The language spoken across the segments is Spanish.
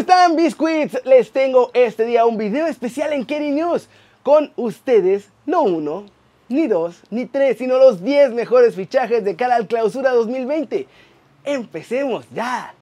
están, Biscuits? Les tengo este día un video especial en Kerry News. Con ustedes, no uno, ni dos, ni tres, sino los 10 mejores fichajes de cara al clausura 2020. Empecemos ya.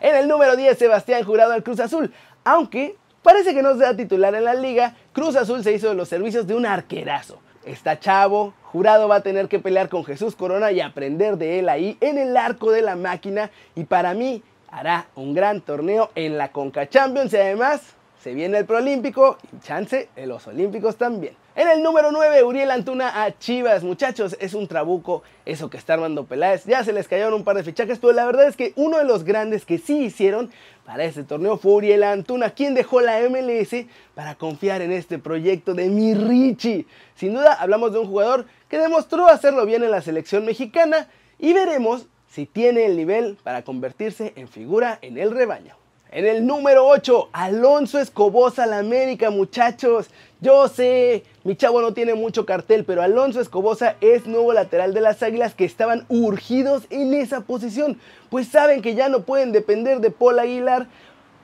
En el número 10, Sebastián Jurado al Cruz Azul. Aunque parece que no sea titular en la liga, Cruz Azul se hizo de los servicios de un arquerazo. Está chavo, Jurado va a tener que pelear con Jesús Corona y aprender de él ahí en el arco de la máquina. Y para mí hará un gran torneo en la Conca Champions y además se viene el Prolímpico y chance de los Olímpicos también. En el número 9, Uriel Antuna a Chivas. Muchachos, es un trabuco eso que está armando Peláez. Ya se les cayeron un par de fichajes, pero la verdad es que uno de los grandes que sí hicieron para este torneo fue Uriel Antuna, quien dejó la MLS para confiar en este proyecto de mi. Sin duda, hablamos de un jugador que demostró hacerlo bien en la selección mexicana y veremos si tiene el nivel para convertirse en figura en el rebaño. En el número 8, Alonso Escobosa la América, muchachos. Yo sé, mi chavo no tiene mucho cartel, pero Alonso Escobosa es nuevo lateral de las Águilas que estaban urgidos en esa posición, pues saben que ya no pueden depender de Paul Aguilar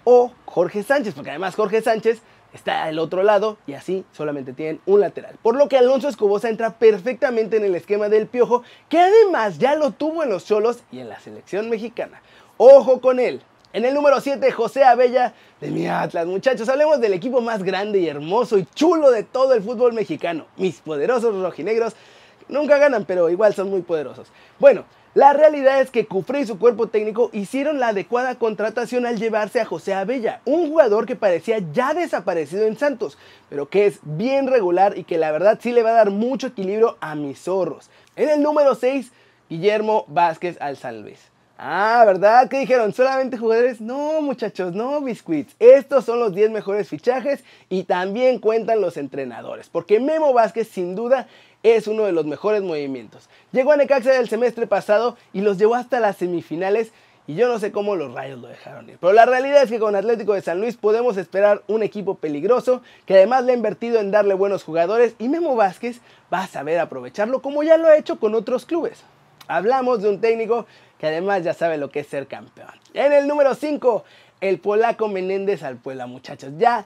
o Jorge Sánchez, porque además Jorge Sánchez está al otro lado y así solamente tienen un lateral. Por lo que Alonso Escobosa entra perfectamente en el esquema del Piojo, que además ya lo tuvo en los Cholos y en la selección mexicana. Ojo con él, en el número 7, José Abella de mi Atlas. Muchachos, hablemos del equipo más grande y hermoso y chulo de todo el fútbol mexicano. Mis poderosos rojinegros. Nunca ganan, pero igual son muy poderosos. Bueno, la realidad es que Cufré y su cuerpo técnico hicieron la adecuada contratación al llevarse a José Abella, un jugador que parecía ya desaparecido en Santos, pero que es bien regular y que la verdad sí le va a dar mucho equilibrio a mis zorros. En el número 6, Guillermo Vázquez al San Luis. Ah, ¿verdad? ¿Qué dijeron? ¿Solamente jugadores? No, muchachos, no, biscuits. Estos son los 10 mejores fichajes y también cuentan los entrenadores, porque Memo Vázquez sin duda es uno de los mejores movimientos. Llegó a Necaxa del semestre pasado y los llevó hasta las semifinales y yo no sé cómo los rayos lo dejaron ir. Pero la realidad es que con Atlético de San Luis podemos esperar un equipo peligroso que además le ha invertido en darle buenos jugadores y Memo Vázquez va a saber aprovecharlo como ya lo ha hecho con otros clubes. Hablamos de un técnico que además ya sabe lo que es ser campeón. En el número 5, el polaco Menéndez al Puebla, muchachos. Ya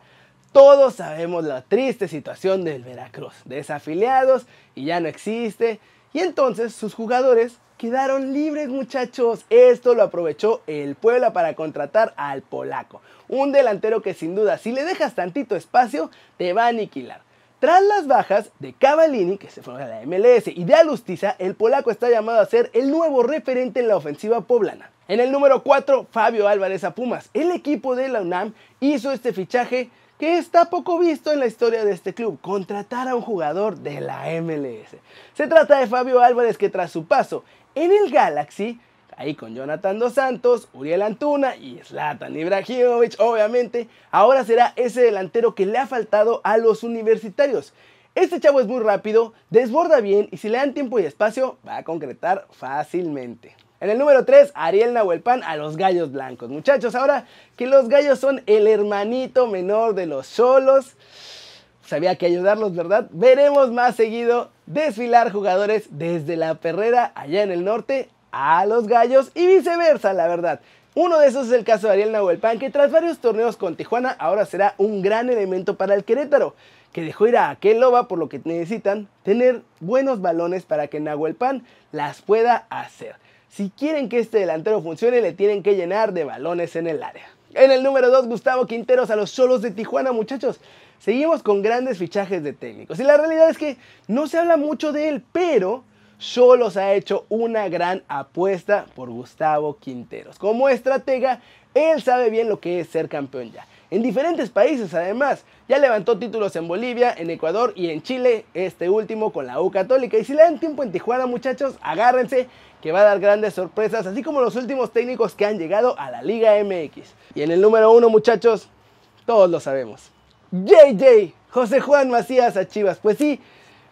todos sabemos la triste situación del Veracruz, desafiliados y ya no existe. Y entonces sus jugadores quedaron libres, muchachos. Esto lo aprovechó el Puebla para contratar al polaco. Un delantero que sin duda, si le dejas tantito espacio, te va a aniquilar. Tras las bajas de Cavallini, que se fue a la MLS, y de Alustiza, el polaco está llamado a ser el nuevo referente en la ofensiva poblana. En el número 4, Fabio Álvarez a Pumas. El equipo de la UNAM hizo este fichaje que está poco visto en la historia de este club, contratar a un jugador de la MLS. Se trata de Fabio Álvarez que tras su paso en el Galaxy ahí con Jonathan Dos Santos, Uriel Antuna y Zlatan Ibrahimovic, obviamente, ahora será ese delantero que le ha faltado a los universitarios. Este chavo es muy rápido, desborda bien y si le dan tiempo y espacio va a concretar fácilmente. En el número 3, Ariel Nahuelpan a los Gallos Blancos. Muchachos, ahora que los Gallos son el hermanito menor de los solos, sabía que ayudarlos, ¿verdad? Veremos más seguido desfilar jugadores desde la perrera allá en el norte a los gallos y viceversa, la verdad. Uno de esos es el caso de Ariel Nahuelpan, que tras varios torneos con Tijuana ahora será un gran elemento para el Querétaro, que dejó ir a aquel loba por lo que necesitan tener buenos balones para que Nahuelpan las pueda hacer. Si quieren que este delantero funcione, le tienen que llenar de balones en el área. En el número 2, Gustavo Quinteros a los solos de Tijuana, muchachos. Seguimos con grandes fichajes de técnicos. Y la realidad es que no se habla mucho de él, pero Solos ha hecho una gran apuesta por Gustavo Quinteros. Como estratega, él sabe bien lo que es ser campeón ya. En diferentes países además, ya levantó títulos en Bolivia, en Ecuador y en Chile, este último con la U Católica. Y si le dan tiempo en Tijuana muchachos, agárrense que va a dar grandes sorpresas, así como los últimos técnicos que han llegado a la Liga MX. Y en el número uno muchachos, todos lo sabemos. JJ, José Juan Macías a Chivas. Pues sí,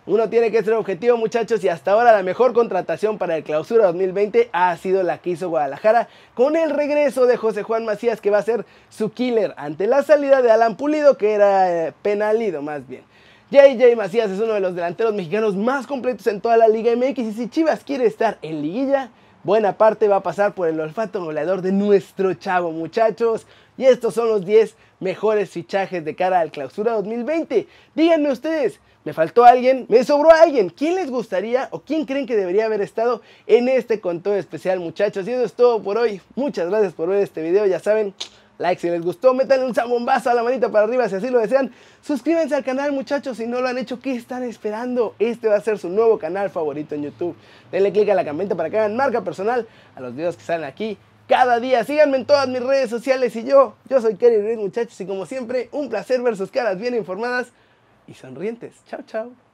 uno tiene que ser objetivo muchachos y hasta ahora la mejor contratación para el clausura 2020 ha sido la que hizo Guadalajara con el regreso de José Juan Macías que va a ser su killer ante la salida de Alan Pulido que era eh, penalido más bien. JJ Macías es uno de los delanteros mexicanos más completos en toda la Liga MX y si Chivas quiere estar en liguilla, buena parte va a pasar por el olfato goleador de nuestro chavo, muchachos. Y estos son los 10 mejores fichajes de cara al clausura 2020. Díganme ustedes, ¿me faltó alguien? ¿Me sobró alguien? ¿Quién les gustaría o quién creen que debería haber estado en este conteo especial, muchachos? Y eso es todo por hoy. Muchas gracias por ver este video, ya saben like si les gustó, métanle un zambombazo a la manita para arriba si así lo desean. Suscríbanse al canal muchachos si no lo han hecho, ¿qué están esperando? Este va a ser su nuevo canal favorito en YouTube. Denle click a la campanita para que hagan marca personal a los videos que salen aquí cada día. Síganme en todas mis redes sociales y yo, yo soy Kerry Ruiz muchachos y como siempre, un placer ver sus caras bien informadas y sonrientes. Chao, chao.